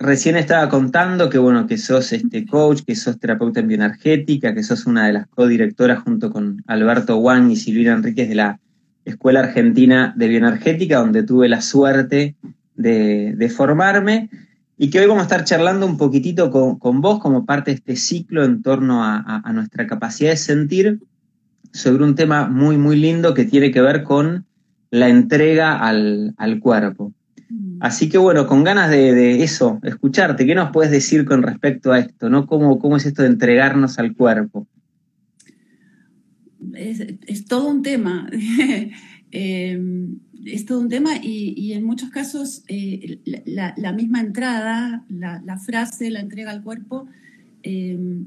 recién estaba contando que bueno, que sos este coach, que sos terapeuta en bioenergética, que sos una de las codirectoras junto con Alberto Wang y Silvina Enríquez de la Escuela Argentina de Bioenergética, donde tuve la suerte de, formarme, y que hoy vamos a estar charlando un poquitito con, vos como parte de este ciclo en torno a, nuestra capacidad de sentir sobre un tema muy, muy lindo que tiene que ver con la entrega al, cuerpo. Así que bueno, con ganas de, eso, escucharte, ¿qué nos puedes decir con respecto a esto? ¿no? ¿Cómo, cómo es esto de entregarnos al cuerpo? es, todo un tema. Em, es todo un tema y, en muchos casos eh, la, misma entrada, la, frase, la entrega al cuerpo, em,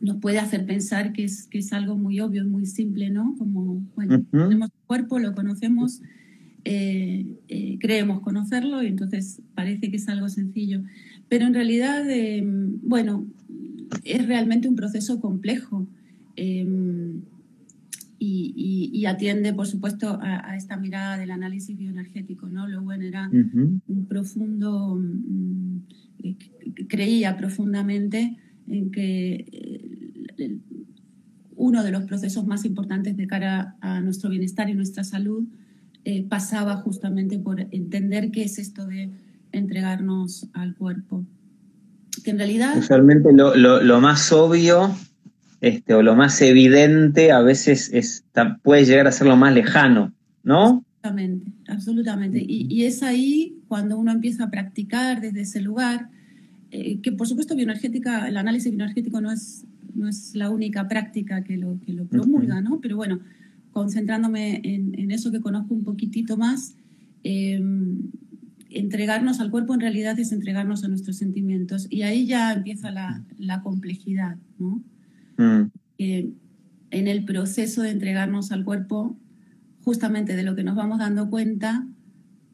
nos puede hacer pensar que es, que es algo muy obvio, muy simple, ¿no? Como, bueno, tenemos cuerpo, lo conocemos, eh, eh, creemos conocerlo y entonces parece que es algo sencillo. Pero en realidad, em, bueno, es realmente un proceso complejo y, atiende, por supuesto, a, esta mirada del análisis bioenergético. ¿no? Luego era un profundo, mm, eh, creía profundamente en que eh, uno de los procesos más importantes de cara a nuestro bienestar y nuestra salud eh, pasaba justamente por entender qué es esto de entregarnos al cuerpo. Que en realidad... Usualmente lo, lo, lo más obvio este, o lo más evidente a veces es, puede llegar a ser lo más lejano, ¿no? Absolutamente, absolutamente. Y, es ahí cuando uno empieza a practicar desde ese lugar, eh, que por supuesto bioenergética, el análisis bioenergético no es, no es la única práctica que lo, que lo promulga, ¿no? Pero bueno, concentrándome en, eso que conozco un poquitito más, em, entregarnos al cuerpo en realidad es entregarnos a nuestros sentimientos. Y ahí ya empieza la, la complejidad, ¿no? Mm. en el proceso de entregarnos al cuerpo, justamente de lo que nos vamos dando cuenta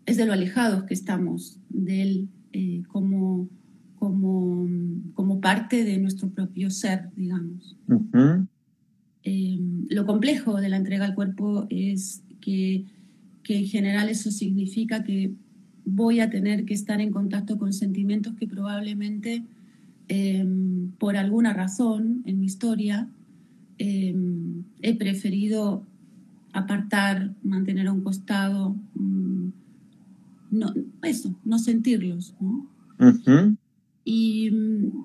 es de lo alejados que estamos de él eh, como, como, como, parte de nuestro propio ser, digamos. Eh, lo complejo de la entrega al cuerpo es que, que en general eso significa que voy a tener que estar en contacto con sentimientos que probablemente Em, por alguna razón en mi historia, em, he preferido apartar, mantener a un costado, mm, no, eso, no sentirlos. Y mm,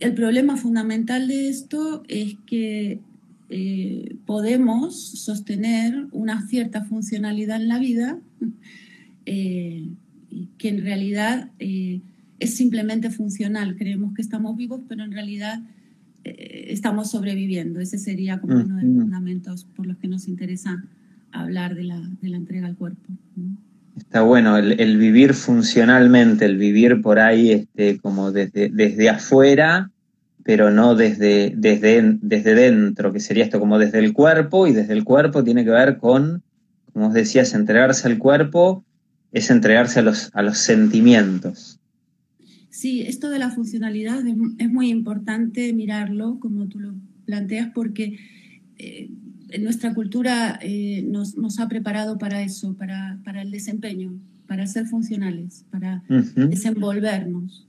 el problema fundamental de esto es que eh, podemos sostener una cierta funcionalidad en la vida eh, que en realidad eh, es simplemente funcional. Creemos que estamos vivos, pero en realidad estamos sobreviviendo. Ese sería como uno de los fundamentos por los que nos interesa hablar de la, de la entrega al cuerpo. Está bueno, el, vivir funcionalmente, el vivir por ahí este, como desde, desde afuera, pero no desde, desde, desde dentro, que sería esto como desde el cuerpo, y desde el cuerpo tiene que ver con, como os decías, entregarse al cuerpo es entregarse a los, a los sentimientos. Sí, esto de la funcionalidad es, muy importante mirarlo, como tú lo planteas, porque eh, en nuestra cultura eh, nos, ha preparado para eso, para, el desempeño, para ser funcionales, para desenvolvernos.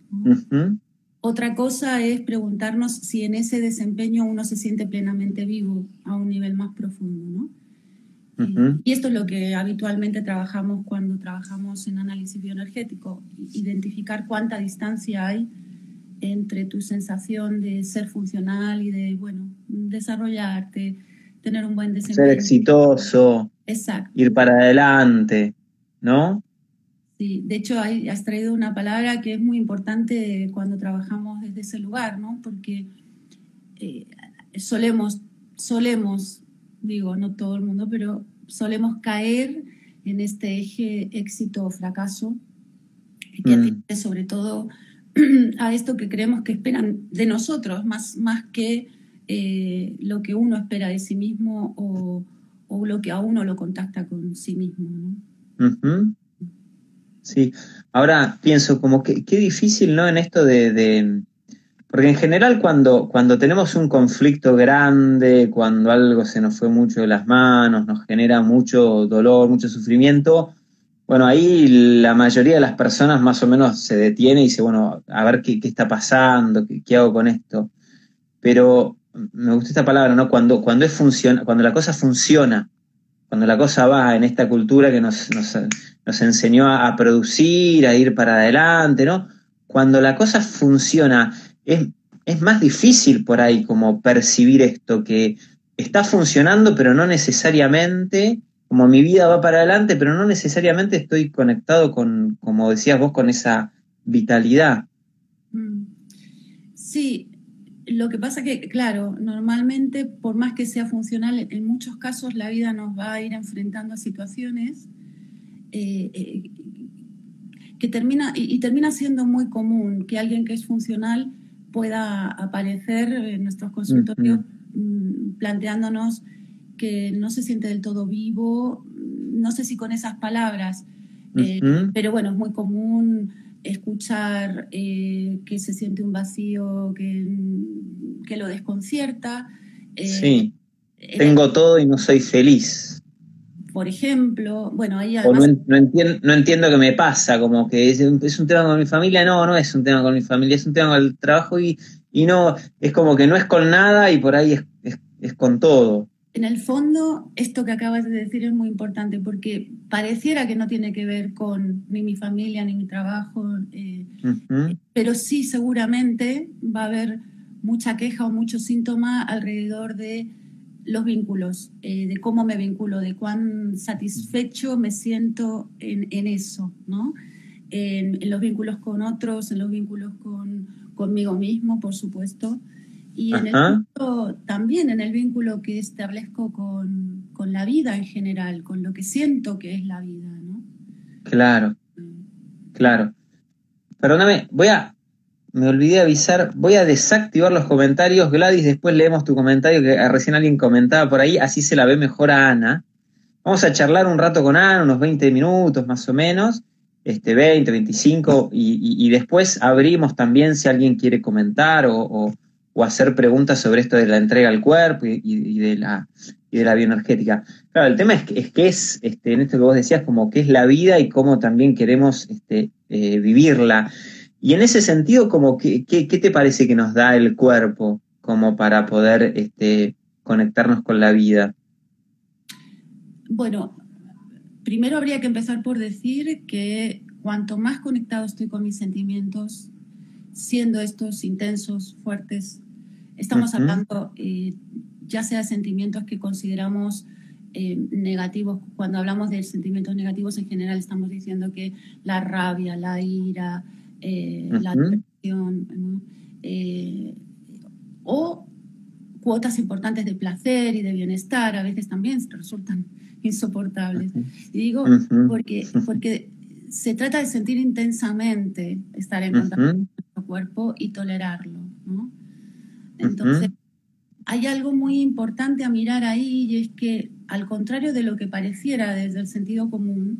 Otra cosa es preguntarnos si en ese desempeño uno se siente plenamente vivo a un nivel más profundo. ¿no? Y esto es lo que habitualmente trabajamos cuando trabajamos en análisis bioenergético, identificar cuánta distancia hay entre tu sensación de ser funcional y de, bueno, desarrollarte, tener un buen desempeño. Ser exitoso, Exacto. ir para adelante, ¿no? Sí, de hecho has traído una palabra que es muy importante cuando trabajamos desde ese lugar, ¿no? Porque eh, solemos, solemos digo, no todo el mundo, pero solemos caer en este eje éxito o fracaso, que atiende mm. sobre todo a esto que creemos que esperan de nosotros, más, más que eh, lo que uno espera de sí mismo o, lo que a uno lo contacta con sí mismo. Sí, ahora pienso como que qué difícil, ¿no? En esto de porque en general cuando, cuando tenemos un conflicto grande, cuando algo se nos fue mucho de las manos, nos genera mucho dolor, mucho sufrimiento, bueno, ahí la mayoría de las personas más o menos se detiene y dice, bueno, a ver qué, está pasando, qué, hago con esto. Pero me gusta esta palabra, ¿no? Cuando, cuando, es cuando la cosa funciona, cuando la cosa va en esta cultura que nos, nos, enseñó a, producir, a ir para adelante, ¿no? Cuando la cosa funciona, es, es más difícil por ahí como percibir esto, que está funcionando, pero no necesariamente como mi vida va para adelante, pero no necesariamente estoy conectado con, como decías vos, con esa vitalidad. Mm. Sí, lo que pasa que, claro, normalmente, por más que sea funcional, en muchos casos la vida nos va a ir enfrentando a situaciones eh, eh, que termina, y, termina siendo muy común que alguien que es funcional pueda aparecer en nuestros consultorios mm, planteándonos que no se siente del todo vivo, no sé si con esas palabras, eh, pero bueno, es muy común escuchar eh, que se siente un vacío que, que lo desconcierta. Eh, sí, tengo todo y no soy feliz. Por ejemplo, bueno, ahí además... no, entiendo, no entiendo qué me pasa, como que es, un tema con mi familia, no, no es un tema con mi familia, es un tema con el trabajo y, y no, es como que no es con nada y por ahí es, es con todo. En el fondo, esto que acabas de decir es muy importante porque pareciera que no tiene que ver con ni mi familia ni mi trabajo, eh, pero sí seguramente va a haber mucha queja o mucho síntoma alrededor de los vínculos, eh, de cómo me vinculo, de cuán satisfecho me siento en, eso, ¿no? En, en, los vínculos con otros, en los vínculos con, conmigo mismo, por supuesto. Y en el también en el vínculo que establezco con, la vida en general, con lo que siento que es la vida, ¿no? Claro, claro. Perdóname, voy a, me olvidé avisar, voy a desactivar los comentarios, Gladys, después leemos tu comentario que recién alguien comentaba por ahí, así se la ve mejor a Ana. Vamos a charlar un rato con Ana, unos 20 minutos más o menos, este 20, 25, y, y, después abrimos también si alguien quiere comentar o o hacer preguntas sobre esto de la entrega al cuerpo y, de, la, y de la bioenergética. Claro, el tema es que es, que es este, en esto que vos decías, como qué es la vida y cómo también queremos este, eh, vivirla. Y en ese sentido, como que, ¿qué, te parece que nos da el cuerpo como para poder este, conectarnos con la vida? Bueno, primero habría que empezar por decir que cuanto más conectado estoy con mis sentimientos, siendo estos intensos, fuertes, Estamos hablando eh, ya sea de sentimientos que consideramos eh, negativos. Cuando hablamos de sentimientos negativos en general estamos diciendo que la rabia, la ira, eh, la depresión, o cuotas importantes de placer y de bienestar a veces también resultan insoportables. Y digo porque, porque se trata de sentir intensamente estar en contacto con nuestro cuerpo y tolerarlo. ¿no? Entonces, hay algo muy importante a mirar ahí y es que, al contrario de lo que pareciera desde el sentido común,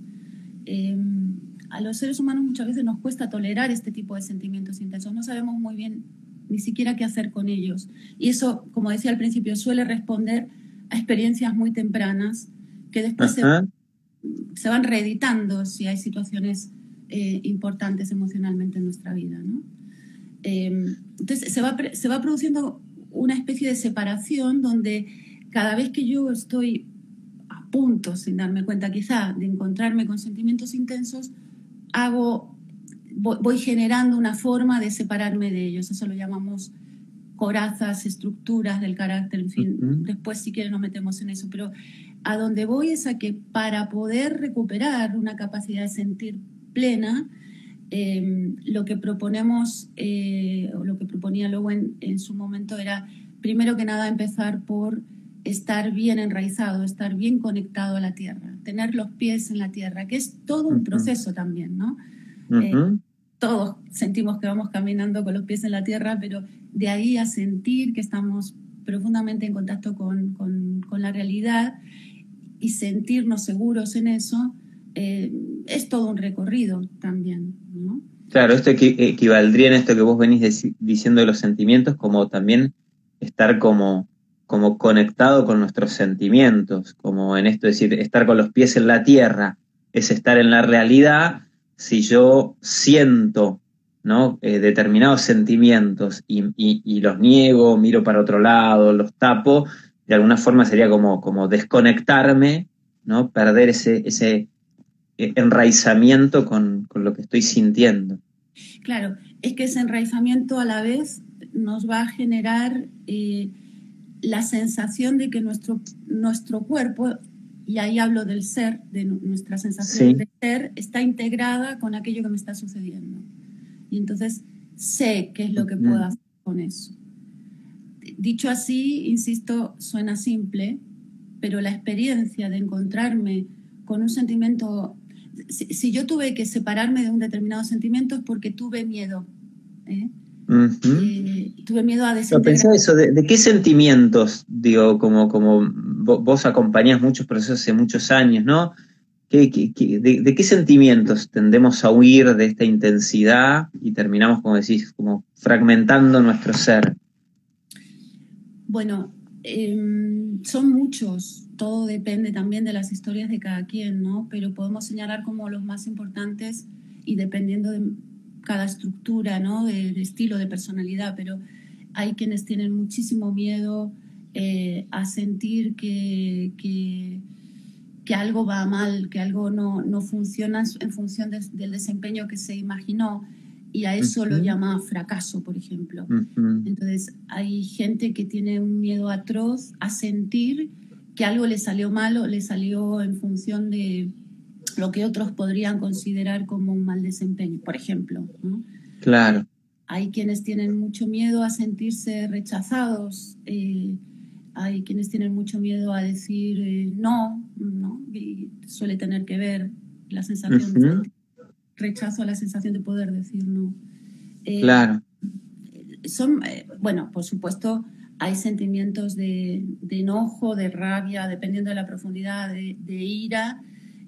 em, a los seres humanos muchas veces nos cuesta tolerar este tipo de sentimientos intensos. No sabemos muy bien ni siquiera qué hacer con ellos. Y eso, como decía al principio, suele responder a experiencias muy tempranas que después se, van reeditando si hay situaciones eh, importantes emocionalmente en nuestra vida. ¿no? Em, entonces se va, se va produciendo una especie de separación donde cada vez que yo estoy a punto, sin darme cuenta quizá, de encontrarme con sentimientos intensos, hago, voy, generando una forma de separarme de ellos. Eso lo llamamos corazas, estructuras del carácter, en fin, después si quieren nos metemos en eso, pero a donde voy es a que para poder recuperar una capacidad de sentir plena, Em, lo que proponemos, eh, o lo que proponía luego en, su momento era, primero que nada, empezar por estar bien enraizado, estar bien conectado a la tierra, tener los pies en la tierra, que es todo un proceso también, ¿no? Eh, todos sentimos que vamos caminando con los pies en la tierra, pero de ahí a sentir que estamos profundamente en contacto con, con, con la realidad y sentirnos seguros en eso, eh, es todo un recorrido también. ¿no? Claro, esto equivaldría en esto que vos venís diciendo de los sentimientos, como también estar como, como conectado con nuestros sentimientos, como en esto decir, estar con los pies en la tierra. es estar en la realidad, si yo siento ¿no? Eh, determinados sentimientos y, los niego, miro para otro lado, los tapo, de alguna forma sería como, como desconectarme, ¿no? perder ese, ese eh, enraizamiento con, lo que estoy sintiendo. Claro, es que ese enraizamiento a la vez nos va a generar eh, la sensación de que nuestro, nuestro cuerpo, y ahí hablo del ser, de nuestra sensación de ser, está integrada con aquello que me está sucediendo. Y entonces sé qué es lo que puedo hacer con eso. Dicho así, insisto, suena simple, pero la experiencia de encontrarme con un sentimiento, si, yo tuve que separarme de un determinado sentimiento es porque tuve miedo. ¿eh? Tuve miedo a desintegrar. eso, ¿de, qué sentimientos, digo, como, como vos acompañás muchos procesos hace muchos años, ¿no? de, qué sentimientos tendemos a huir de esta intensidad y terminamos, como decís, como fragmentando nuestro ser? Bueno, em, son muchos, todo depende también de las historias de cada quien, ¿no? Pero podemos señalar como los más importantes y dependiendo de cada estructura, ¿no? De, estilo, de personalidad, pero hay quienes tienen muchísimo miedo eh, a sentir que que algo va mal, que algo no, no funciona en función del desempeño que se imaginó y a eso lo llama fracaso, por ejemplo. Entonces, hay gente que tiene un miedo atroz a sentir que algo le salió mal o le salió en función de lo que otros podrían considerar como un mal desempeño, por ejemplo. Claro. Hay quienes tienen mucho miedo a sentirse rechazados. Eh, hay quienes tienen mucho miedo a decir eh, no, ¿no? Y suele tener que ver la sensación de rechazo a la sensación de poder decir no. Eh, claro. Son, eh, bueno, por supuesto, hay sentimientos de, enojo, de rabia, dependiendo de la profundidad, de, ira,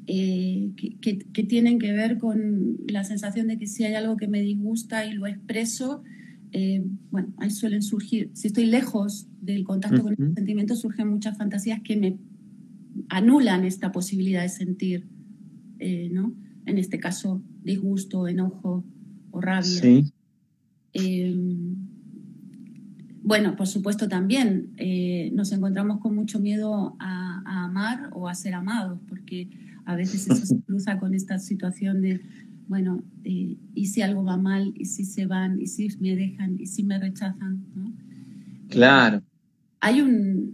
que, que, tienen que ver con la sensación de que si hay algo que me disgusta y lo expreso, eh, bueno, ahí suelen surgir, si estoy lejos del contacto con el sentimiento, surgen muchas fantasías que me anulan esta posibilidad de sentir, eh, ¿no? En este caso, disgusto, enojo o rabia. Sí. Em, bueno, por supuesto también eh, nos encontramos con mucho miedo a, a, amar o a ser amados, porque a veces eso se cruza con esta situación de bueno, eh, y si algo va mal, y si se van, y si me dejan, y si me rechazan, ¿no? Claro. Hay un,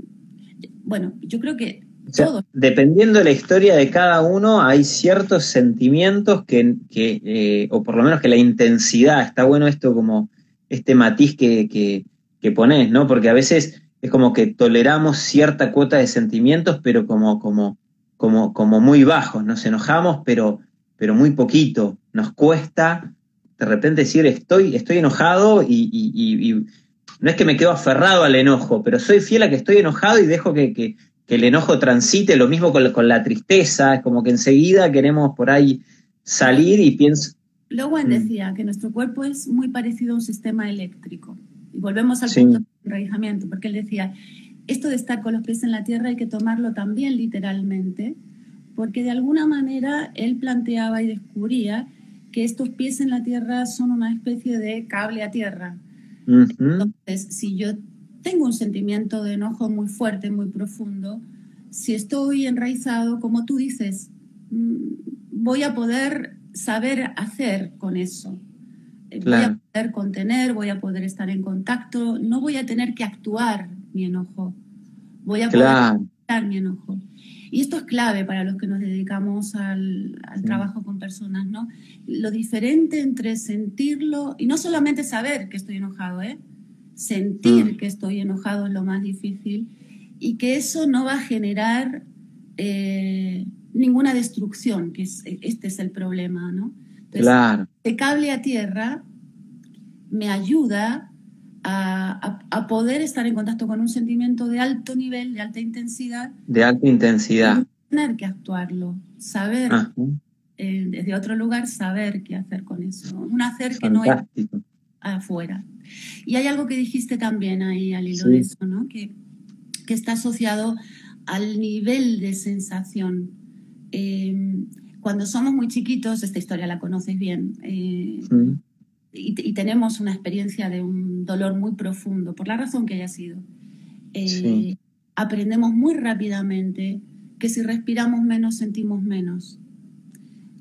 bueno, yo creo que todo. Dependiendo de la historia de cada uno, hay ciertos sentimientos que, que eh, o por lo menos que la intensidad, está bueno esto como este matiz que, que, que pones, ¿no? Porque a veces es como que toleramos cierta cuota de sentimientos, pero como, como, como, como muy bajos, nos enojamos, pero pero muy poquito. Nos cuesta de repente decir estoy, estoy enojado y, no es que me quedo aferrado al enojo, pero soy fiel a que estoy enojado y dejo que, el enojo transite, lo mismo con, con, la tristeza, es como que enseguida queremos por ahí salir y pienso... Lowen mm. decía que nuestro cuerpo es muy parecido a un sistema eléctrico. Y volvemos al punto de enraizamiento, porque él decía, esto de estar con los pies en la tierra hay que tomarlo también literalmente, porque de alguna manera él planteaba y descubría que estos pies en la tierra son una especie de cable a tierra. Entonces, si yo tengo un sentimiento de enojo muy fuerte, muy profundo, si estoy enraizado, como tú dices, mm, voy a poder saber hacer con eso. Voy a poder contener, voy a poder estar en contacto, no voy a tener que actuar mi enojo. Voy a poder mi enojo. Y esto es clave para los que nos dedicamos al, trabajo con personas, ¿no? Lo diferente entre sentirlo, y no solamente saber que estoy enojado, ¿eh? Sentir mm. que estoy enojado es lo más difícil, y que eso no va a generar eh, ninguna destrucción, que este es el problema, ¿no? claro. El cable a tierra me ayuda a, poder estar en contacto con un sentimiento de alto nivel, de alta intensidad. De alta intensidad. tener que actuarlo, saber eh, desde otro lugar, saber qué hacer con eso. Un hacer que no es afuera. Y hay algo que dijiste también ahí al hilo de eso, ¿no? que, que está asociado al nivel de sensación. Em, cuando somos muy chiquitos, esta historia la conoces bien, eh, y, tenemos una experiencia de un dolor muy profundo, por la razón que haya sido, eh, aprendemos muy rápidamente que si respiramos menos, sentimos menos.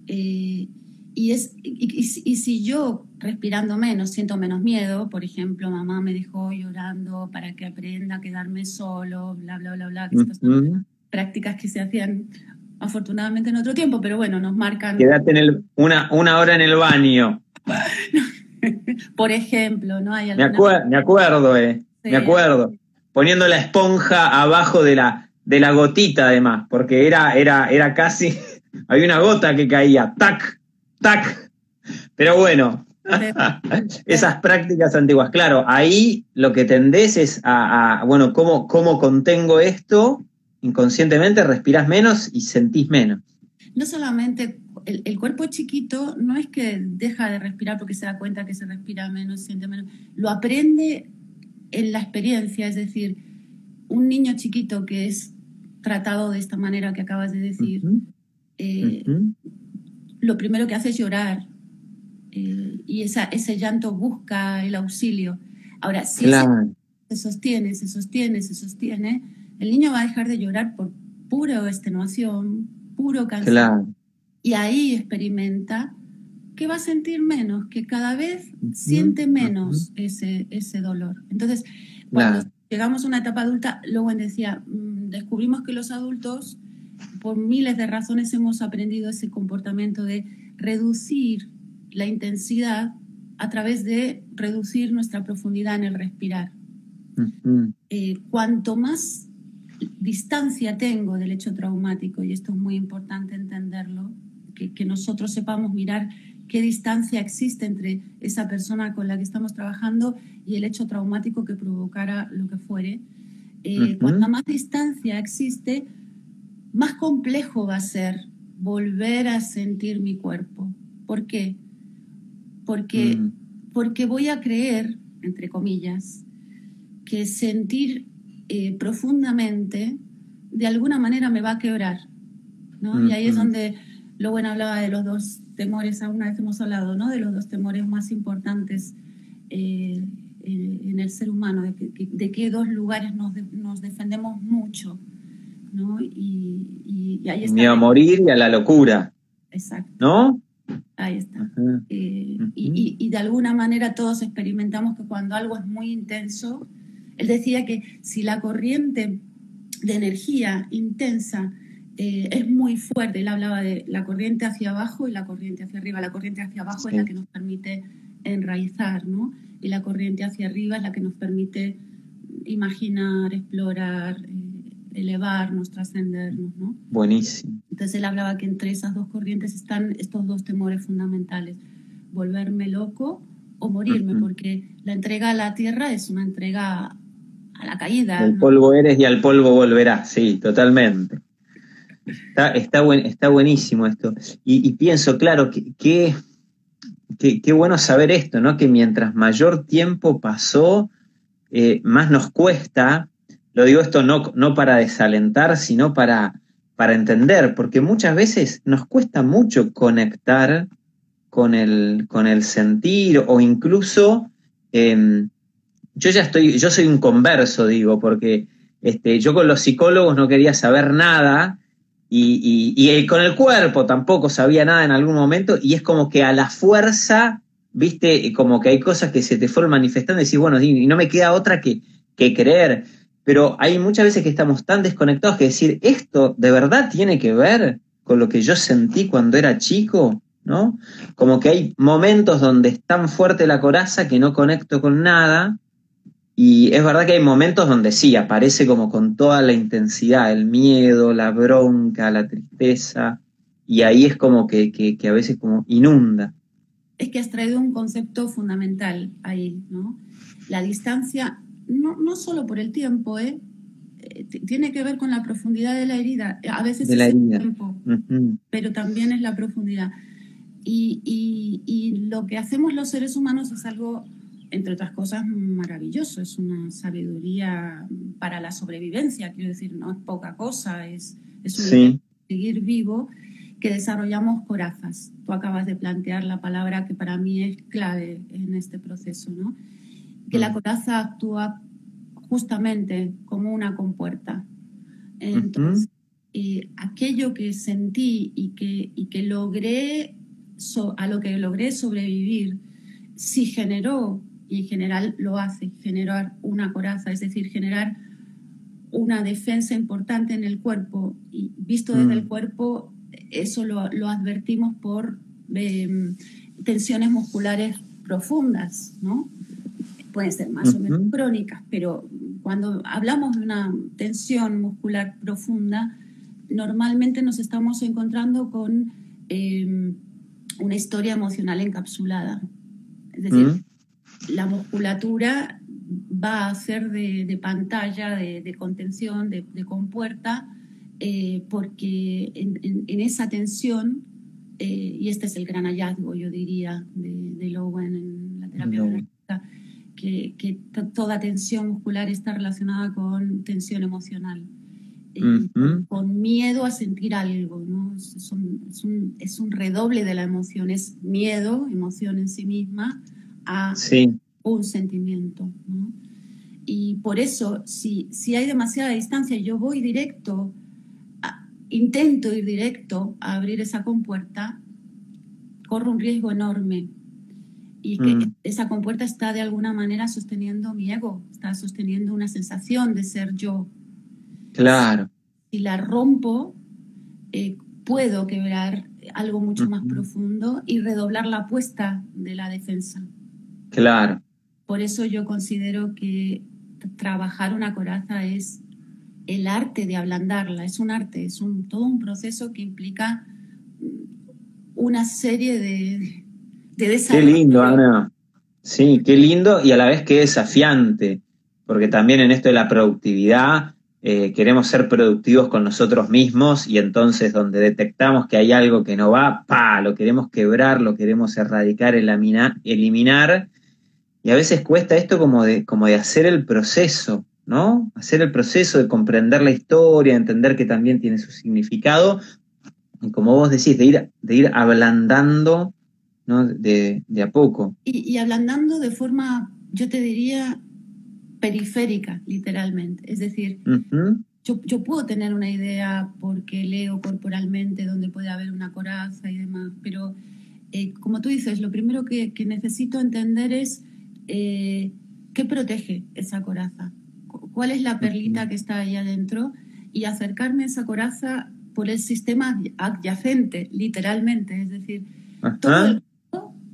Eh, y, es, y, si yo respirando menos siento menos miedo, por ejemplo, mamá me dejó llorando para que aprenda a quedarme solo, bla, bla, bla, bla, estas son prácticas que se hacían afortunadamente en otro tiempo, pero bueno, nos marcan... Quédate en el, una, una hora en el baño. por ejemplo, ¿no? Hay me, me acuerdo, eh, me acuerdo. Poniendo la esponja abajo de la, de la gotita además, porque era, era, era casi, había una gota que caía, tac, tac. Pero bueno, esas prácticas antiguas, claro, ahí lo que tendés es a, bueno, ¿cómo, ¿cómo contengo esto? Inconscientemente respirás menos y sentís menos. No solamente el, el, cuerpo chiquito no es que deja de respirar porque se da cuenta que se respira menos, siente menos, lo aprende en la experiencia, es decir, un niño chiquito que es tratado de esta manera que acabas de decir, eh, lo primero que hace es llorar eh, y esa, ese llanto busca el auxilio. Ahora, si se sostiene, se sostiene, se sostiene, el niño va a dejar de llorar por pura extenuación, puro cansancio. Y ahí experimenta que va a sentir menos, que cada vez siente menos ese, ese dolor. Entonces, cuando llegamos a una etapa adulta, luego decía, mm, descubrimos que los adultos, por miles de razones, hemos aprendido ese comportamiento de reducir la intensidad a través de reducir nuestra profundidad en el respirar. Eh, cuanto más distancia tengo del hecho traumático, y esto es muy importante entenderlo, que, que nosotros sepamos mirar qué distancia existe entre esa persona con la que estamos trabajando y el hecho traumático que provocara lo que fuere. Eh, cuanta más distancia existe, más complejo va a ser volver a sentir mi cuerpo. ¿Por qué? Porque, mm. porque voy a creer, entre comillas, que sentir eh, profundamente de alguna manera me va a quebrar. ¿no? Y ahí es donde Lowen hablaba de los dos temores, alguna vez hemos hablado, ¿no? De los dos temores más importantes eh, en el ser humano, de, que, de qué dos lugares nos, nos defendemos mucho, ¿no? Y, y, ahí está. Ni a morir y a la locura. Exacto. ¿No? Ahí está. Eh, y, y, de alguna manera todos experimentamos que cuando algo es muy intenso, él decía que si la corriente de energía intensa eh, es muy fuerte. Él hablaba de la corriente hacia abajo y la corriente hacia arriba. La corriente hacia abajo es la que nos permite enraizar, ¿no? Y la corriente hacia arriba es la que nos permite imaginar, explorar, eh, elevarnos, trascendernos, ¿no? Buenísimo. Entonces él hablaba que entre esas dos corrientes están estos dos temores fundamentales, volverme loco o morirme, porque la entrega a la tierra es una entrega a la caída. El polvo eres y al polvo volverás, sí, totalmente. Está, está, buenísimo esto. Y, pienso, claro, que, qué bueno saber esto, ¿no? Que mientras mayor tiempo pasó, eh, más nos cuesta, lo digo esto no, no para desalentar, sino para, para entender, porque muchas veces nos cuesta mucho conectar con el, con el sentir o incluso em, yo ya estoy, yo soy un converso, digo, porque este, yo con los psicólogos no quería saber nada y, con el cuerpo tampoco sabía nada en algún momento y es como que a la fuerza, viste, como que hay cosas que se te fueron manifestando y decís, bueno, y no me queda otra que, que creer. Pero hay muchas veces que estamos tan desconectados que decir, esto de verdad tiene que ver con lo que yo sentí cuando era chico, ¿no? Como que hay momentos donde es tan fuerte la coraza que no conecto con nada y es verdad que hay momentos donde sí, aparece como con toda la intensidad, el miedo, la bronca, la tristeza, y ahí es como que, que, a veces como inunda. Es que has traído un concepto fundamental ahí, ¿no? La distancia, no, no solo por el tiempo, ¿eh? eh tiene que ver con la profundidad de la herida. A veces es el tiempo, pero también es la profundidad. Y, y, y lo que hacemos los seres humanos es algo entre otras cosas, maravilloso. Es una sabiduría para la sobrevivencia, quiero decir, no es poca cosa, es, es un seguir vivo. que desarrollamos corazas. Tú acabas de plantear la palabra que para mí es clave en este proceso, ¿no? Que la coraza actúa justamente como una compuerta. Entonces, eh, aquello que sentí y que, y que logré, a lo que logré sobrevivir, si generó, y en general lo hace, generar una coraza, es decir, generar una defensa importante en el cuerpo, y visto desde el mm. cuerpo, eso lo, lo advertimos por em, tensiones musculares profundas, ¿no? Pueden ser más o menos crónicas, pero cuando hablamos de una tensión muscular profunda, normalmente nos estamos encontrando con em, una historia emocional encapsulada. Es decir, mm. La musculatura va a ser de, pantalla, de, contención, de, compuerta, eh, porque en, esa tensión, eh, y este es el gran hallazgo, yo diría, de, Lowen en la terapia que, que toda tensión muscular está relacionada con tensión emocional. Eh, con miedo a sentir algo, ¿no? Es un, es, un, es un, redoble de la emoción, es miedo, emoción en sí misma, a un sentimiento. ¿no? Y por eso, si, si hay demasiada distancia, yo voy directo, intento ir directo a abrir esa compuerta, corro un riesgo enorme. Y que mm. esa compuerta está de alguna manera sosteniendo mi ego, está sosteniendo una sensación de ser yo. Claro. Si la rompo, eh, puedo quebrar algo mucho más profundo y redoblar la apuesta de la defensa. Claro. Por eso yo considero que trabajar una coraza es el arte de ablandarla, es un arte, es un, todo un proceso que implica una serie de, de desarrollos. Qué lindo, Ana. Sí, qué lindo y a la vez qué desafiante, porque también en esto de la productividad eh, queremos ser productivos con nosotros mismos y entonces donde detectamos que hay algo que no va, pa, lo queremos quebrar, lo queremos erradicar, eliminar y a veces cuesta esto como de, como de hacer el proceso, ¿no? Hacer el proceso de comprender la historia, entender que también tiene su significado, y como vos decís, de ir, de ir ablandando ¿no? de, a poco. Y, ablandando de forma, yo te diría, periférica, literalmente. Es decir, yo, puedo tener una idea porque leo corporalmente donde puede haber una coraza y demás, pero eh, como tú dices, lo primero que, que necesito entender es eh, ¿qué protege esa coraza? ¿Cuál es la perlita que está ahí adentro? Y acercarme a esa coraza por el sistema adyacente, literalmente. Es decir,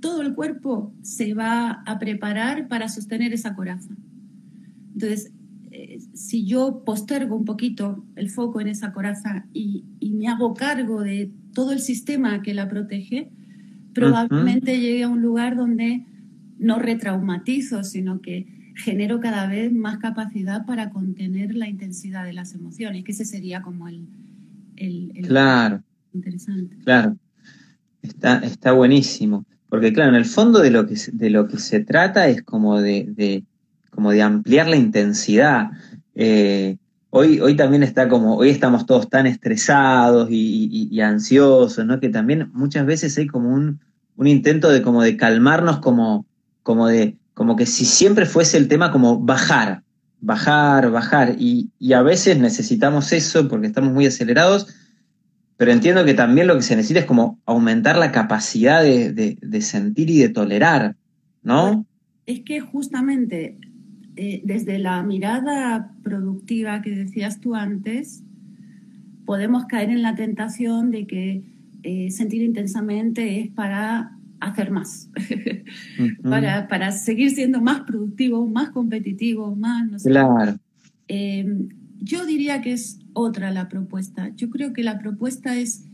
todo el, cuerpo se va a preparar para sostener esa coraza. Entonces, eh, si yo postergo un poquito el foco en esa coraza y, me hago cargo de todo el sistema que la protege, probablemente llegue a un lugar donde no retraumatizo, sino que genero cada vez más capacidad para contener la intensidad de las emociones, que ese sería como el... claro. Interesante. Claro. Está, está buenísimo. Porque claro, en el fondo de lo que, de lo que se trata es como de, como de ampliar la intensidad. Eh, hoy, hoy también está como, hoy estamos todos tan estresados y, y, ansiosos, ¿no? Que también muchas veces hay como un, un intento de como de calmarnos como, como de, como que si siempre fuese el tema como bajar, bajar, bajar, y, a veces necesitamos eso porque estamos muy acelerados, pero entiendo que también lo que se necesita es como aumentar la capacidad de, sentir y de tolerar, ¿no? Es que justamente eh, desde la mirada productiva que decías tú antes, podemos caer en la tentación de que eh, sentir intensamente es para hacer más, para, para, seguir siendo más productivos, más competitivos, más... No sé. Claro. Eh, yo diría que es otra la propuesta. Yo creo que la propuesta es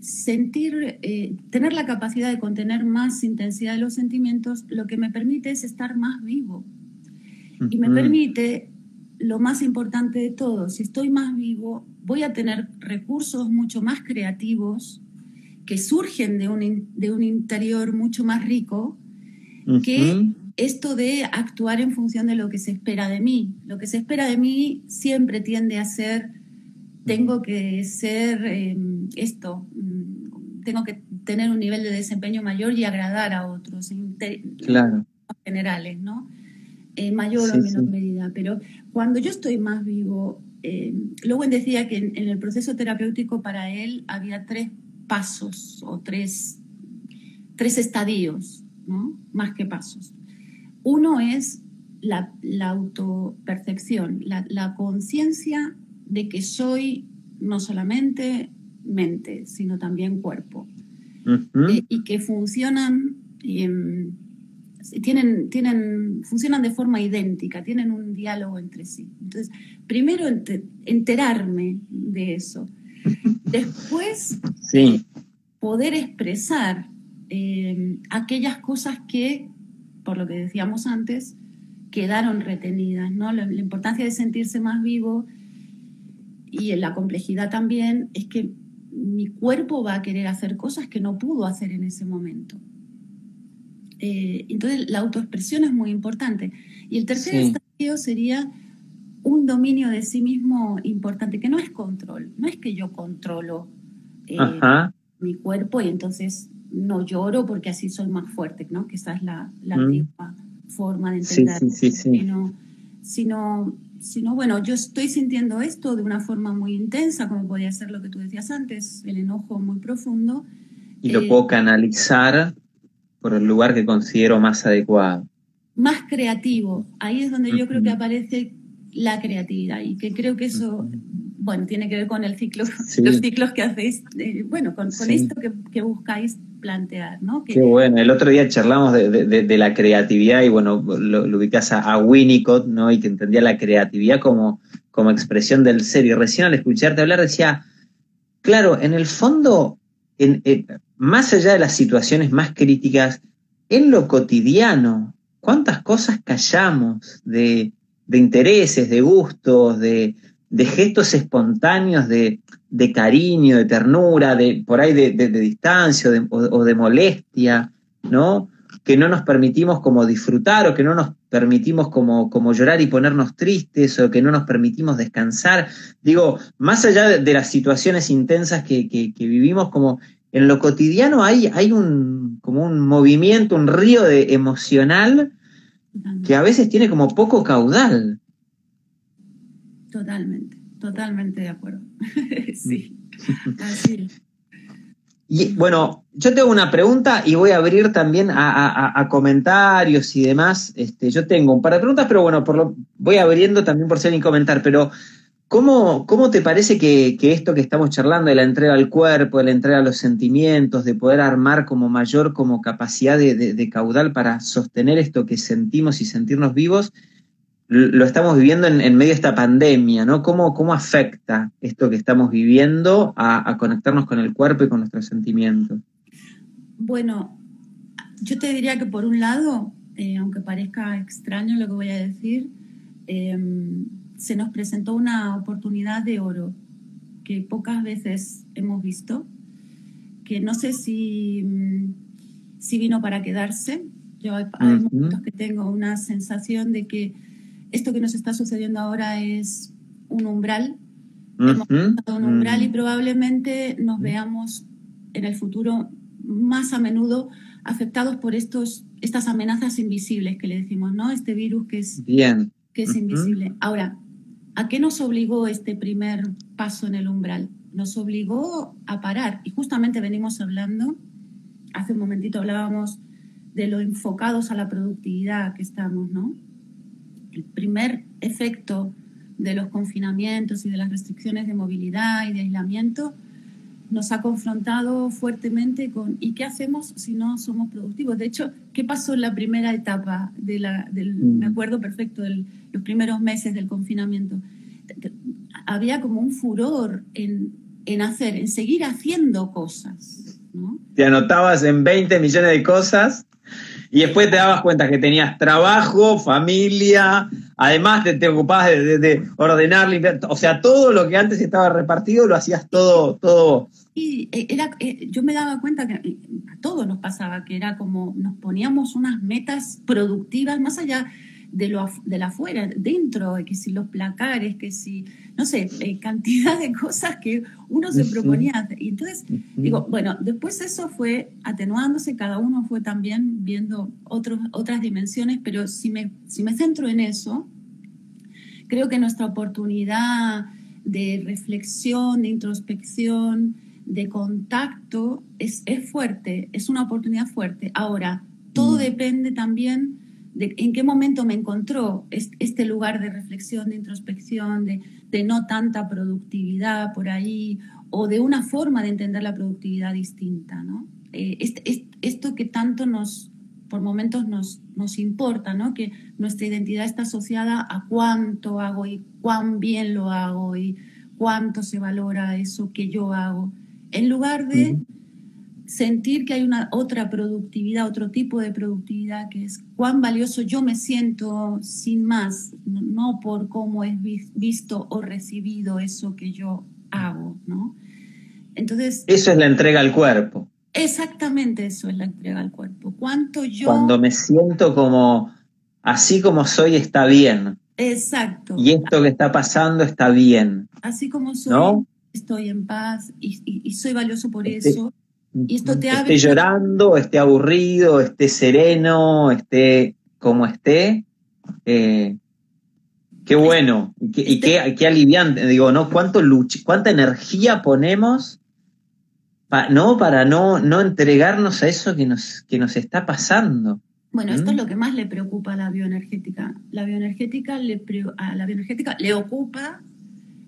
sentir, eh, tener la capacidad de contener más intensidad de los sentimientos, lo que me permite es estar más vivo. Y me permite, lo más importante de todo, si estoy más vivo, voy a tener recursos mucho más creativos, que surgen de un, de un interior mucho más rico que esto de actuar en función de lo que se espera de mí. Lo que se espera de mí siempre tiende a ser, tengo que ser em, esto, mm, tengo que tener un nivel de desempeño mayor y agradar a otros, claro. generales, ¿no? En mayor o menor medida. Pero cuando yo estoy más vivo, eh, Lowen decía que en, el proceso terapéutico para él había tres pasos o tres, tres estadios, ¿no? Más que pasos. Uno es la, la autopercepción, la, la conciencia de que soy no solamente mente, sino también cuerpo. Eh, y que funcionan, em, tienen, tienen, funcionan de forma idéntica, tienen un diálogo entre sí. Entonces, primero enterarme de eso. Después, sí. poder expresar em, aquellas cosas que, por lo que decíamos antes, quedaron retenidas, ¿no? La, la importancia de sentirse más vivo y en la complejidad también es que mi cuerpo va a querer hacer cosas que no pudo hacer en ese momento. Eh, entonces, la autoexpresión es muy importante. Y el tercer estadio sería un dominio de sí mismo importante, que no es control, no es que yo controlo eh, mi cuerpo y entonces no lloro porque así soy más fuerte, ¿no? Que esa es la, la mm. antigua forma de entender, sino, sino sino bueno, yo estoy sintiendo esto de una forma muy intensa, como podía ser lo que tú decías antes, el enojo muy profundo. Y lo eh, puedo canalizar por el lugar que considero más adecuado. Más creativo. Ahí es donde yo creo que aparece la creatividad y que creo que eso, bueno, tiene que ver con el ciclo, los ciclos que hacéis, eh, bueno, con, esto que, buscáis plantear, ¿no? Qué bueno, el otro día charlamos de, la creatividad y bueno, lo, ubicas a, Winnicott, ¿no? Y que entendía la creatividad como, como expresión del ser. Y recién al escucharte hablar decía, claro, en el fondo, en, más allá de las situaciones más críticas, en lo cotidiano, ¿cuántas cosas callamos de, de intereses, de gustos, de, de gestos espontáneos de, de, cariño, de ternura, de por ahí de, de, distancia o, de, molestia, ¿no? Que no nos permitimos como disfrutar o que no nos permitimos como, como llorar y ponernos tristes o que no nos permitimos descansar. Digo, más allá de, las situaciones intensas que, que, vivimos, como en lo cotidiano hay, hay un, como un movimiento, un río de emocional que a veces tiene como poco caudal. Totalmente, totalmente de acuerdo. sí, así Y bueno, yo tengo una pregunta y voy a abrir también a, comentarios y demás. Este, yo tengo un par de preguntas, pero bueno, por lo, voy abriendo también por ser sin comentar. Pero, ¿cómo, cómo te parece que, esto que estamos charlando de la entrega al cuerpo, de la entrega a los sentimientos, de poder armar como mayor como capacidad de caudal para sostener esto que sentimos y sentirnos vivos, lo estamos viviendo en, medio de esta pandemia, ¿no? ¿Cómo, ¿Cómo, afecta esto que estamos viviendo a, conectarnos con el cuerpo y con nuestros sentimientos? Bueno, yo te diría que por un lado, eh, aunque parezca extraño lo que voy a decir, em, se nos presentó una oportunidad de oro que pocas veces hemos visto, que no sé si, mm, si vino para quedarse. Yo hay, momentos que tengo una sensación de que esto que nos está sucediendo ahora es un umbral. Hemos un umbral y mm. probablemente nos veamos en el futuro más a menudo afectados por estos, estas amenazas invisibles que le decimos, ¿no? Este virus que es, Bien. Que es invisible. Ahora, ¿a qué nos obligó este primer paso en el umbral? Nos obligó a parar. Y justamente venimos hablando, hace un momentito hablábamos de lo enfocados a la productividad que estamos, ¿no? el primer efecto de los confinamientos y de las restricciones de movilidad y de aislamiento nos ha confrontado fuertemente con ¿y qué hacemos si no somos productivos? De hecho, ¿qué pasó en la primera etapa de la, del, me mm. acuerdo perfecto, de los primeros meses del confinamiento? Había como un furor en, en hacer, en seguir haciendo cosas. ¿no? Te anotabas en 20 millones de cosas y después te dabas cuenta que tenías trabajo, familia, además te, te ocupabas de, ordenar, limpiar, o sea, todo lo que antes estaba repartido lo hacías todo, todo. Y eh, era, eh, yo me daba cuenta que a todos nos pasaba, que era como nos poníamos unas metas productivas más allá de lo de la afuera, dentro, que si los placares, que si no sé, eh, cantidad de cosas que uno se proponía. Y entonces, digo, bueno, después eso fue atenuándose, cada uno fue también viendo otros, otras dimensiones, pero si me, si me centro en eso, creo que nuestra oportunidad de reflexión, de introspección, de contacto es, es fuerte, es una oportunidad fuerte. Ahora, todo mm. depende también de en qué momento me encontró este lugar de reflexión, de introspección, de, de no tanta productividad por ahí, o de una forma de entender la productividad distinta. ¿no? Eh, esto que tanto nos, por momentos nos, nos importa, ¿no? que nuestra identidad está asociada a cuánto hago y cuán bien lo hago y cuánto se valora eso que yo hago, en lugar de sentir que hay una otra productividad, otro tipo de productividad, que es cuán valioso yo me siento sin más, no por cómo es visto o recibido eso que yo hago, ¿no? Entonces... Eso es la entrega al cuerpo. Exactamente eso es la entrega al cuerpo. ¿Cuánto yo... Cuando me siento como, así como soy está bien. Exacto. Y esto que está pasando está bien. Así como soy, estoy en paz y, soy valioso por este eso y esto te Esté llorando, esté aburrido, esté sereno, esté como esté. Eh, qué bueno y, qué, qué, aliviante. Digo, ¿no? ¿Cuánto ¿Cuánta energía ponemos ¿no? para no, no entregarnos a eso que nos, que nos está pasando? Bueno, esto es ¿Mm? lo que más le preocupa a la bioenergética. La bioenergética le, a la bioenergética le ocupa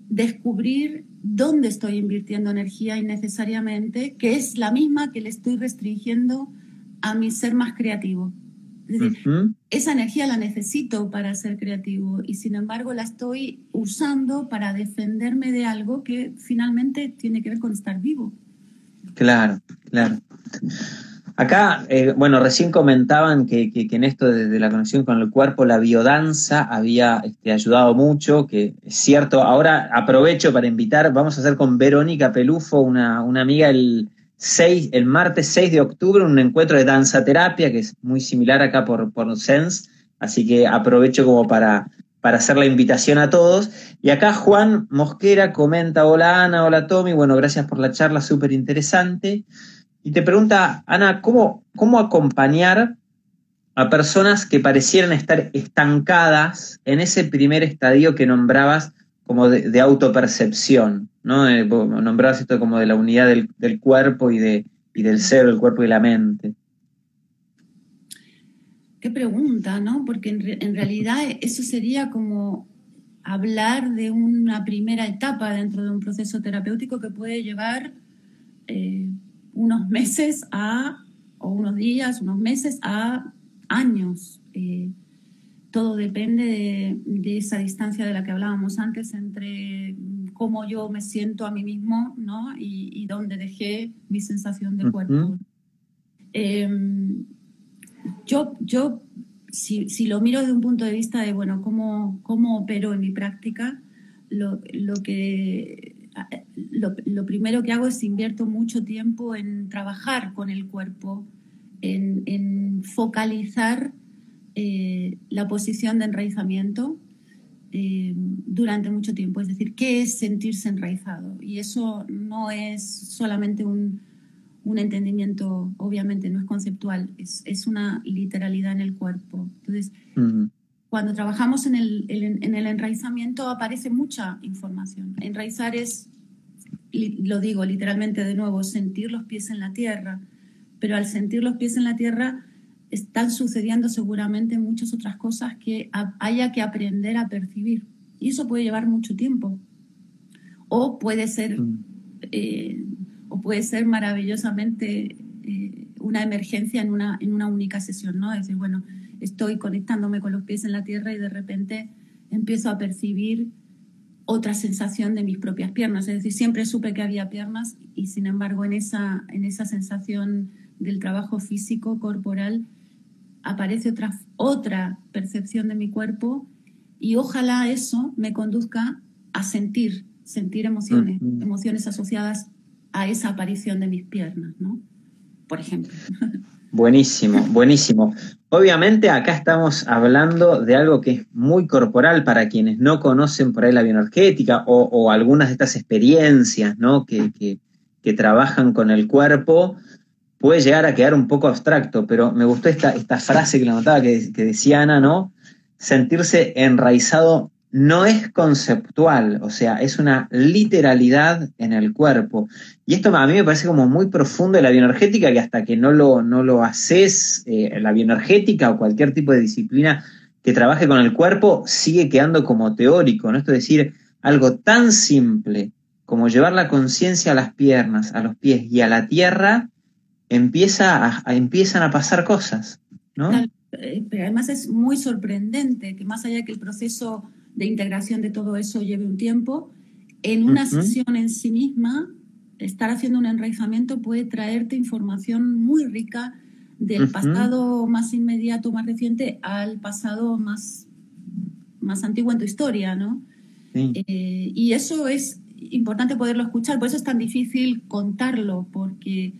descubrir dónde estoy invirtiendo energía innecesariamente, que es la misma que le estoy restringiendo a mi ser más creativo. Es decir, esa energía la necesito para ser creativo y sin embargo la estoy usando para defenderme de algo que finalmente tiene que ver con estar vivo. Claro, claro. Acá, eh, bueno, recién comentaban que, en esto de, la conexión con el cuerpo, la biodanza había este, ayudado mucho, que es cierto. Ahora aprovecho para invitar, vamos a hacer con Verónica Pelufo, una, una amiga, el, 6, el martes 6 de octubre, un encuentro de danza terapia, que es muy similar acá por, por Sense, así que aprovecho como para, para hacer la invitación a todos. Y acá Juan Mosquera comenta, hola Ana, hola Tommy, bueno, gracias por la charla, súper interesante. Y te pregunta, Ana, ¿cómo, cómo acompañar a personas que parecieran estar estancadas en ese primer estadio que nombrabas como de, autopercepción, ¿no? Eh, nombrabas esto como de la unidad del, cuerpo y, de, y del ser, el cuerpo y la mente. Qué pregunta, ¿no? Porque en, realidad eso sería como hablar de una primera etapa dentro de un proceso terapéutico que puede llevar eh, unos meses a, o unos días, unos meses a años. Eh, todo depende de, esa distancia de la que hablábamos antes entre cómo yo me siento a mí mismo ¿no? y, dónde dejé mi sensación de cuerpo. Em, yo, yo si, si, lo miro desde un punto de vista de, bueno, cómo, cómo opero en mi práctica, lo, lo que lo, primero que hago es invierto mucho tiempo en trabajar con el cuerpo, en, focalizar eh, la posición de enraizamiento eh, durante mucho tiempo. Es decir, ¿qué es sentirse enraizado? Y eso no es solamente un, entendimiento, obviamente no es conceptual, es, una literalidad en el cuerpo. Entonces. Cuando trabajamos en el, en el enraizamiento aparece mucha información. Enraizar es lo digo literalmente de nuevo, sentir los pies en la tierra, pero al sentir los pies en la tierra están sucediendo seguramente muchas otras cosas que haya que aprender a percibir. Y eso puede llevar mucho tiempo. O puede ser, mm. eh, o puede ser maravillosamente eh, una emergencia en una, en una única sesión, ¿no? Es decir, bueno, estoy conectándome con los pies en la tierra y de repente empiezo a percibir otra sensación de mis propias piernas. Es decir, siempre supe que había piernas y sin embargo en esa, en esa sensación del trabajo físico, corporal, aparece otra, otra percepción de mi cuerpo y ojalá eso me conduzca a sentir, sentir emociones, emociones asociadas a esa aparición de mis piernas, ¿no? Por ejemplo. Buenísimo, buenísimo. Obviamente acá estamos hablando de algo que es muy corporal para quienes no conocen por ahí la bioenergética o, algunas de estas experiencias ¿no? que, que, trabajan con el cuerpo, puede llegar a quedar un poco abstracto, pero me gustó esta, esta frase que le notaba que, que decía Ana, ¿no? Sentirse enraizado no es conceptual, o sea, es una literalidad en el cuerpo. Y esto a mí me parece como muy profundo de la bioenergética, que hasta que no lo, no lo haces, eh, la bioenergética o cualquier tipo de disciplina que trabaje con el cuerpo, sigue quedando como teórico, ¿no? Esto es decir, algo tan simple como llevar la conciencia a las piernas, a los pies y a la tierra, empieza a, empiezan a pasar cosas, ¿no? Eh, pero además es muy sorprendente que más allá que el proceso de integración de todo eso lleve un tiempo. En una sesión en sí misma, estar haciendo un enraizamiento puede traerte información muy rica del pasado más inmediato, más reciente, al pasado más, más antiguo en tu historia, ¿no? Eh, y eso es importante poderlo escuchar, por eso es tan difícil contarlo, porque...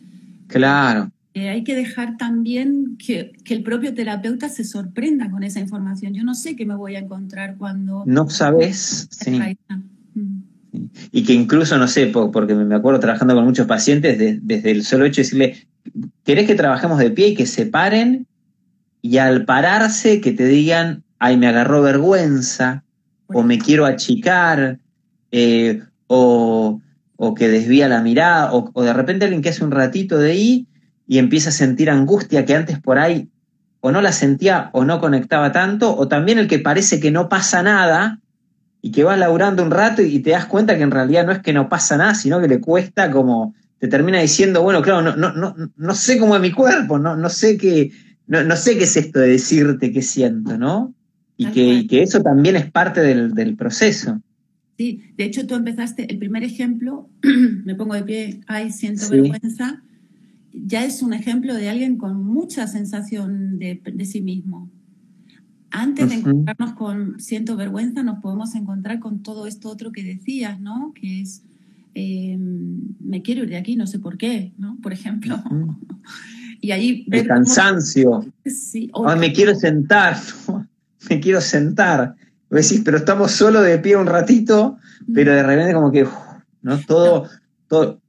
Claro. Eh, hay que dejar también que, el propio terapeuta se sorprenda con esa información. Yo no sé qué me voy a encontrar cuando... No sabes, sí. Y que incluso, no sé, porque me acuerdo trabajando con muchos pacientes, desde el solo hecho de decirle, ¿querés que trabajemos de pie y que se paren? Y al pararse que te digan, ay, me agarró vergüenza, o me quiero achicar, eh, o, que desvía la mirada, o, o de repente alguien que hace un ratito de ahí y empieza a sentir angustia que antes por ahí o no la sentía o no conectaba tanto, o también el que parece que no pasa nada y que va laburando un rato y te das cuenta que en realidad no es que no pasa nada, sino que le cuesta como, te termina diciendo, bueno, claro, no, no, no, no sé cómo es mi cuerpo, no, no sé qué, no, sé qué es esto de decirte qué siento, ¿no? Y que, que, eso también es parte del, proceso. Sí, de hecho tú empezaste, el primer ejemplo, me pongo de pie, ay, siento vergüenza, ya es un ejemplo de alguien con mucha sensación de, sí mismo. Antes de encontrarnos con siento vergüenza, nos podemos encontrar con todo esto otro que decías, ¿no? Que es, em, me quiero ir de aquí, no sé por qué, ¿no? Por ejemplo. y ahí... El cansancio. Sí, me quiero sentar, me quiero sentar. Decís, pero estamos solo de pie un ratito, pero de repente como que, ¿no? Todo... todo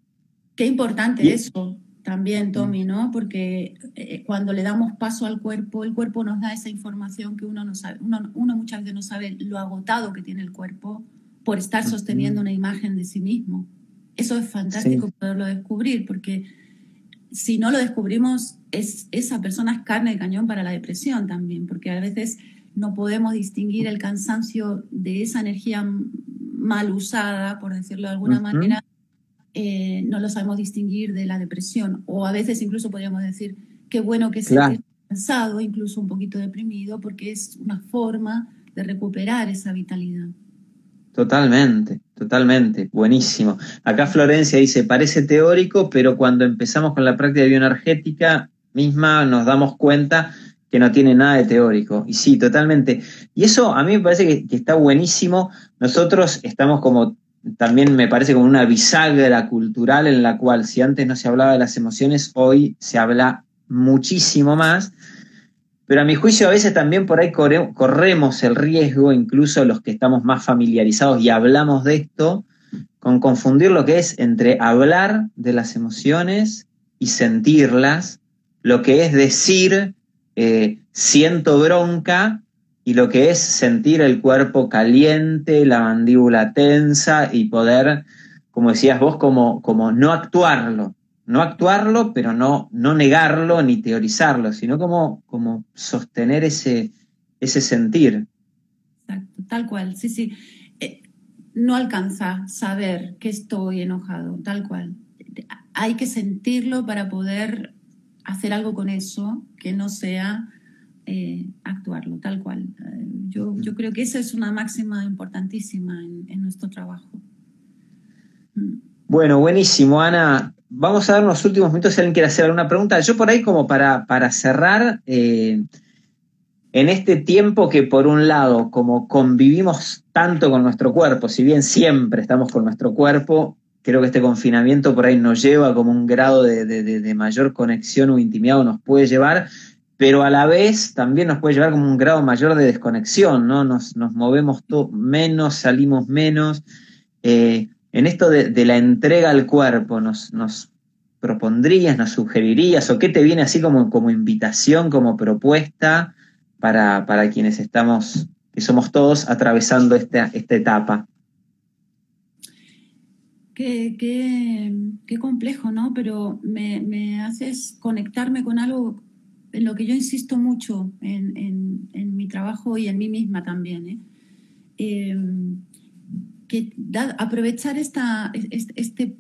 Qué importante eso, también, mm. Tommy, ¿no? Porque eh, cuando le damos paso al cuerpo, el cuerpo nos da esa información que uno no sabe. Uno, muchas veces no sabe lo agotado que tiene el cuerpo por estar sosteniendo una imagen de sí mismo. Eso es fantástico poderlo descubrir, porque si no lo descubrimos, es, esa persona es carne de cañón para la depresión también, porque a veces no podemos distinguir el cansancio de esa energía mal usada, por decirlo de alguna manera, eh, no lo sabemos distinguir de la depresión. O a veces incluso podríamos decir, qué bueno que se claro. cansado, incluso un poquito deprimido, porque es una forma de recuperar esa vitalidad. Totalmente, totalmente, buenísimo. Acá Florencia dice, parece teórico, pero cuando empezamos con la práctica bioenergética misma nos damos cuenta que no tiene nada de teórico. Y sí, totalmente. Y eso a mí me parece que, que está buenísimo. Nosotros estamos como también me parece como una bisagra cultural en la cual si antes no se hablaba de las emociones, hoy se habla muchísimo más. Pero a mi juicio a veces también por ahí corremos el riesgo, incluso los que estamos más familiarizados y hablamos de esto, con confundir lo que es entre hablar de las emociones y sentirlas, lo que es decir eh, siento bronca y lo que es sentir el cuerpo caliente, la mandíbula tensa y poder, como decías vos, como, como no actuarlo, no actuarlo, pero no, no negarlo ni teorizarlo, sino como, como sostener ese, ese sentir. Exacto, tal cual, sí, sí. Eh, no alcanza saber que estoy enojado, tal cual. Hay que sentirlo para poder hacer algo con eso que no sea eh, actuarlo, tal cual. Eh, yo, yo, creo que esa es una máxima importantísima en, nuestro trabajo. Mm. Bueno, buenísimo, Ana. Vamos a dar unos últimos minutos si alguien quiere hacer alguna pregunta. Yo por ahí como para, para cerrar, eh, en este tiempo que por un lado, como convivimos tanto con nuestro cuerpo, si bien siempre estamos con nuestro cuerpo, creo que este confinamiento por ahí nos lleva como un grado de, mayor conexión o intimidad nos puede llevar, pero a la vez también nos puede llevar como un grado mayor de desconexión, ¿no? Nos, nos movemos menos, salimos menos. Eh, en esto de, la entrega al cuerpo, nos, nos propondrías, nos sugerirías, o qué te viene así como, como invitación, como propuesta para, para quienes estamos, que somos todos atravesando esta, esta etapa? Qué, qué, complejo, ¿no? Pero me, me, haces conectarme con algo en lo que yo insisto mucho en, en, en mi trabajo y en mí misma también. ¿eh? Em, que aprovechar esta, este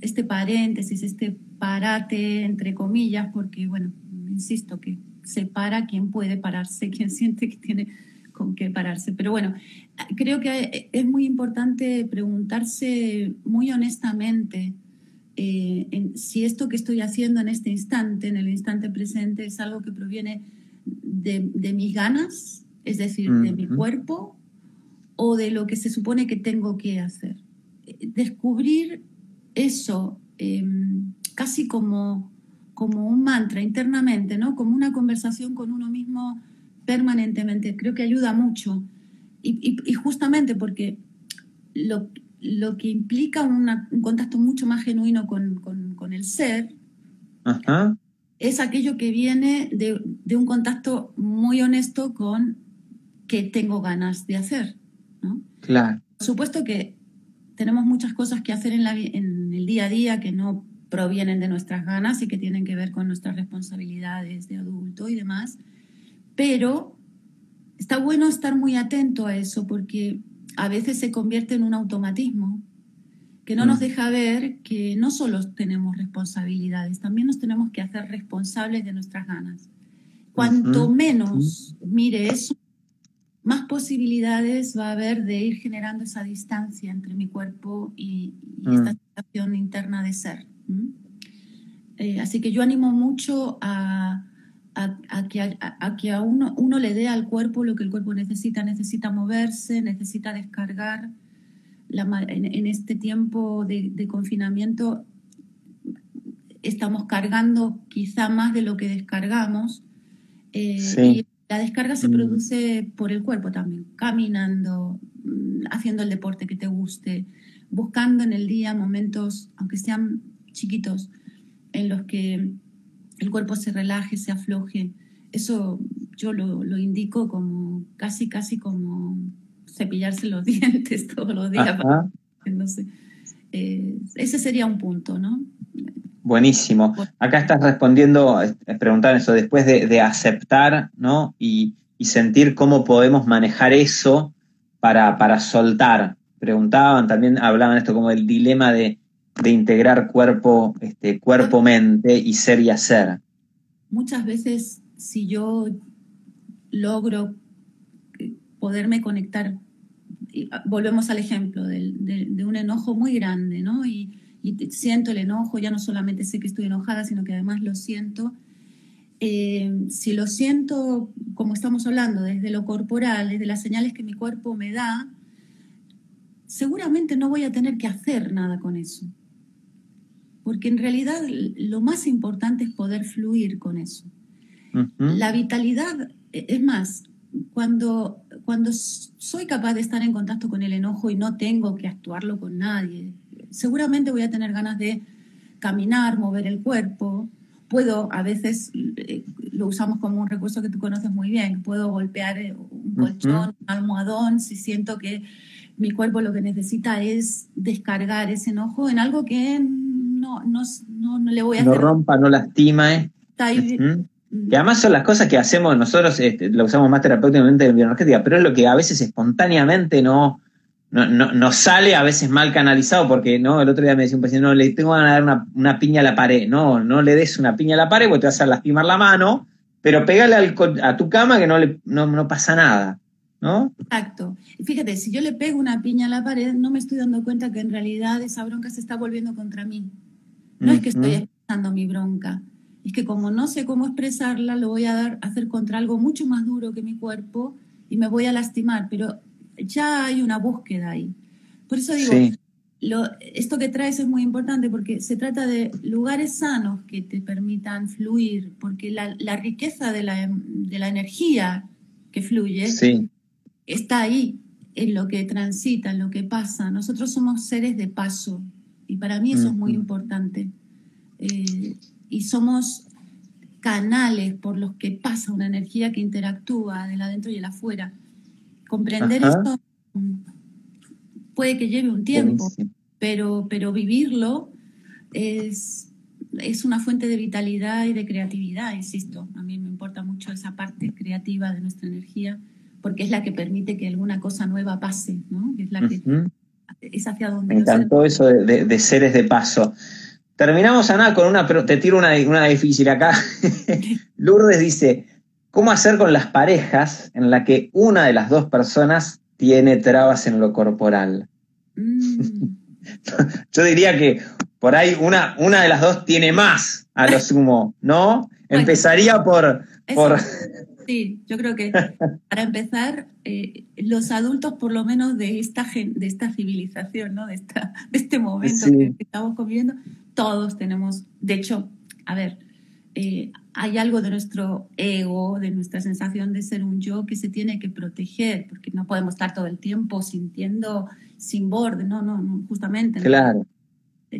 este paréntesis, este parate, entre comillas, porque, bueno, insisto que se para quien puede pararse, quien siente que tiene con qué pararse. Pero bueno, creo que es muy importante preguntarse muy honestamente eh, si esto que estoy haciendo en este instante, en el instante presente, es algo que proviene de, mis ganas, es decir, de mi cuerpo, o de lo que se supone que tengo que hacer. Descubrir eso em, casi como, como un mantra internamente, ¿no? como una conversación con uno mismo permanentemente. Creo que ayuda mucho. Y, justamente porque lo, lo que implica un contacto mucho más genuino con, con, el ser es aquello que viene de, de, un contacto muy honesto con que tengo ganas de hacer. ¿no? Claro. Por supuesto que tenemos muchas cosas que hacer en, la, en el día a día que no provienen de nuestras ganas y que tienen que ver con nuestras responsabilidades de adulto y demás. Pero está bueno estar muy atento a eso porque a veces se convierte en un automatismo que no nos mm. deja ver que no solo tenemos responsabilidades, también nos tenemos que hacer responsables de nuestras ganas. Cuanto menos mire eso, más posibilidades va a haber de ir generando esa distancia entre mi cuerpo y, esta mm. situación interna de ser. Eh, así que yo animo mucho a, que, a, que a uno, uno, le dé al cuerpo lo que el cuerpo necesita. Necesita moverse, necesita descargar. en, este tiempo de, confinamiento estamos cargando quizá más de lo que descargamos. Eh, la descarga se mm. produce por el cuerpo también, caminando, mm, haciendo el deporte que te guste, buscando en el día momentos, aunque sean chiquitos, en los que el cuerpo se relaje, se afloje. Eso yo lo, indico como casi, casi como cepillarse los dientes todos los días. Eh, ese sería un punto, ¿no? Buenísimo. Acá estás respondiendo, preguntar eso, después de, aceptar, ¿no? Y, sentir cómo podemos manejar eso para, para soltar. Preguntaban, también hablaban esto como el dilema de, integrar cuerpo, este, cuerpo-mente y ser y hacer. Muchas veces, si yo logro poderme conectar, volvemos al ejemplo de, de un enojo muy grande, ¿no? Y, y siento el enojo, ya no solamente sé que estoy enojada, sino que además lo siento. Eh, si lo siento, como estamos hablando, desde lo corporal, desde las señales que mi cuerpo me da, seguramente no voy a tener que hacer nada con eso. Porque en realidad lo más importante es poder fluir con eso. La vitalidad, e, es más, cuando, cuando soy capaz de estar en contacto con el enojo y no tengo que actuarlo con nadie, seguramente voy a tener ganas de caminar, mover el cuerpo. Puedo, a veces eh, lo usamos como un recurso que tú conoces muy bien, puedo golpear eh, un colchón, un almohadón, si siento que mi cuerpo lo que necesita es descargar ese enojo en algo que no, no, no, le voy a no rompa, no lastima. ¿eh? Y además son las cosas que hacemos nosotros, este, lo usamos más terapéuticamente en bioenergética, pero es lo que a veces espontáneamente no, no, no, sale a veces mal canalizado, porque no, el otro día me decía un paciente, no, le tengo de dar una, una, piña a la pared. No, no le des una piña a la pared porque te vas a lastimar la mano, pero pégale al, a tu cama que no, le, no, pasa nada. ¿No? Exacto. Fíjate, si yo le pego una piña a la pared, no me estoy dando cuenta que en realidad esa bronca se está volviendo contra mí. No es que estoy expresando mi bronca, es que como no sé cómo expresarla, lo voy a dar, hacer contra algo mucho más duro que mi cuerpo y me voy a lastimar. Pero ya hay una búsqueda ahí. Por eso digo, esto que traes es muy importante porque se trata de lugares sanos que te permitan fluir, porque la, riqueza de la, de la, energía que fluye está ahí, en lo que transita, en lo que pasa. Nosotros somos seres de paso y para mí eso es muy importante. Eh, y somos canales por los que pasa una energía que interactúa del adentro y el afuera. Comprender esto puede que lleve un tiempo, pero, pero vivirlo es, es una fuente de vitalidad y de creatividad, insisto. A mí me importa mucho esa parte creativa de nuestra energía, porque es la que permite que alguna cosa nueva pase, ¿no? Es la que es hacia donde... Me encantó eso de, seres de paso. Terminamos, Ana, con una, pero te tiro una, una difícil acá. Lourdes dice, ¿cómo hacer con las parejas en la que una de las dos personas tiene trabas en lo corporal. Mm. Yo diría que por ahí una, una de las dos tiene más a lo sumo, ¿no? Empezaría por, por... Sí, yo creo que para empezar, eh, los adultos por lo menos de esta, de esta civilización, ¿no? de, esta, de este momento que estamos comiendo, todos tenemos, de hecho, a ver, eh, hay algo de nuestro ego, de nuestra sensación de ser un yo que se tiene que proteger, porque no podemos estar todo el tiempo sintiendo sin borde, no, no, justamente. Claro.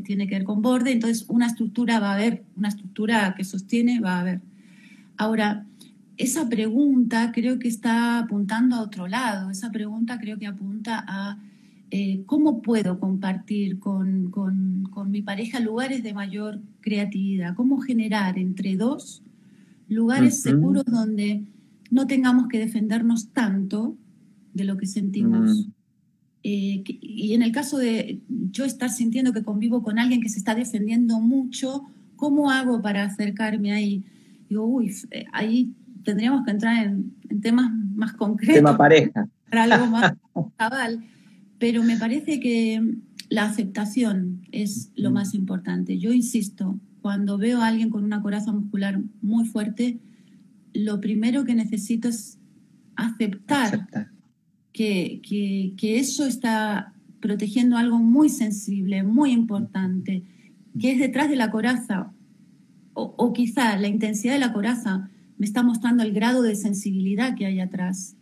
Tiene que ver con borde, entonces una estructura va a haber, una estructura que sostiene va a haber. Ahora, esa pregunta creo que está apuntando a otro lado, esa pregunta creo que apunta a eh, cómo puedo compartir con, mi pareja lugares de mayor creatividad, cómo generar entre dos lugares seguros donde no tengamos que defendernos tanto de lo que sentimos. Mm. Eh, y en el caso de yo estar sintiendo que convivo con alguien que se está defendiendo mucho, ¿cómo hago para acercarme ahí? Digo, uy, eh, ahí tendríamos que entrar en, temas más concretos. Tema pareja. Para algo más cabal. Pero me parece que la aceptación es lo más importante. Yo insisto, cuando veo a alguien con una coraza muscular muy fuerte, lo primero que necesito es aceptar, Que, que, eso está protegiendo algo muy sensible, muy importante, que es detrás de la coraza. O, o, quizá la intensidad de la coraza me está mostrando el grado de sensibilidad que hay atrás.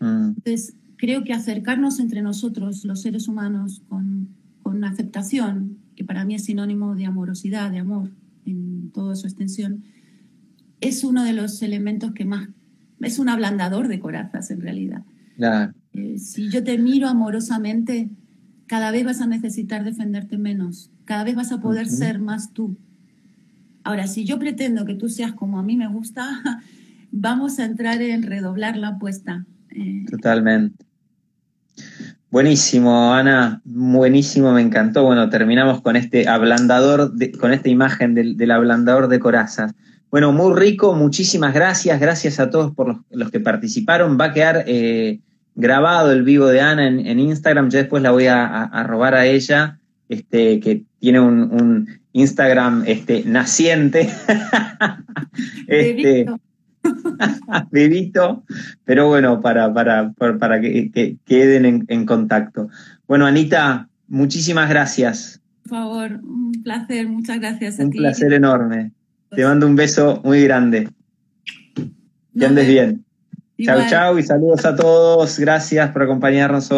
Mm. Entonces, creo que acercarnos entre nosotros, los seres humanos, con, con aceptación, que para mí es sinónimo de amorosidad, de amor, en toda su extensión, es uno de los elementos que más, es un ablandador de corazas en realidad. Eh, si yo te miro amorosamente, cada vez vas a necesitar defenderte menos, cada vez vas a poder ser más tú. Ahora, si yo pretendo que tú seas como a mí me gusta, vamos a entrar en redoblar la apuesta. Eh, Totalmente. Buenísimo, Ana, buenísimo, me encantó. Bueno, terminamos con este ablandador, con esta imagen del, ablandador de corazas. Bueno, muy rico, muchísimas gracias, gracias a todos por los, que participaron. Va a quedar eh, grabado el vivo de Ana en, Instagram, yo después la voy a, robar a ella, este, que tiene un, Instagram este, naciente. este, Vivito, pero bueno, para, para, para, que, queden en, contacto. Bueno, Anita, muchísimas gracias. Por favor, un placer, muchas gracias a un placer enorme. Te mando un beso muy grande. Que andes bien. Chao, chao y saludos a todos. Gracias por acompañarnos hoy.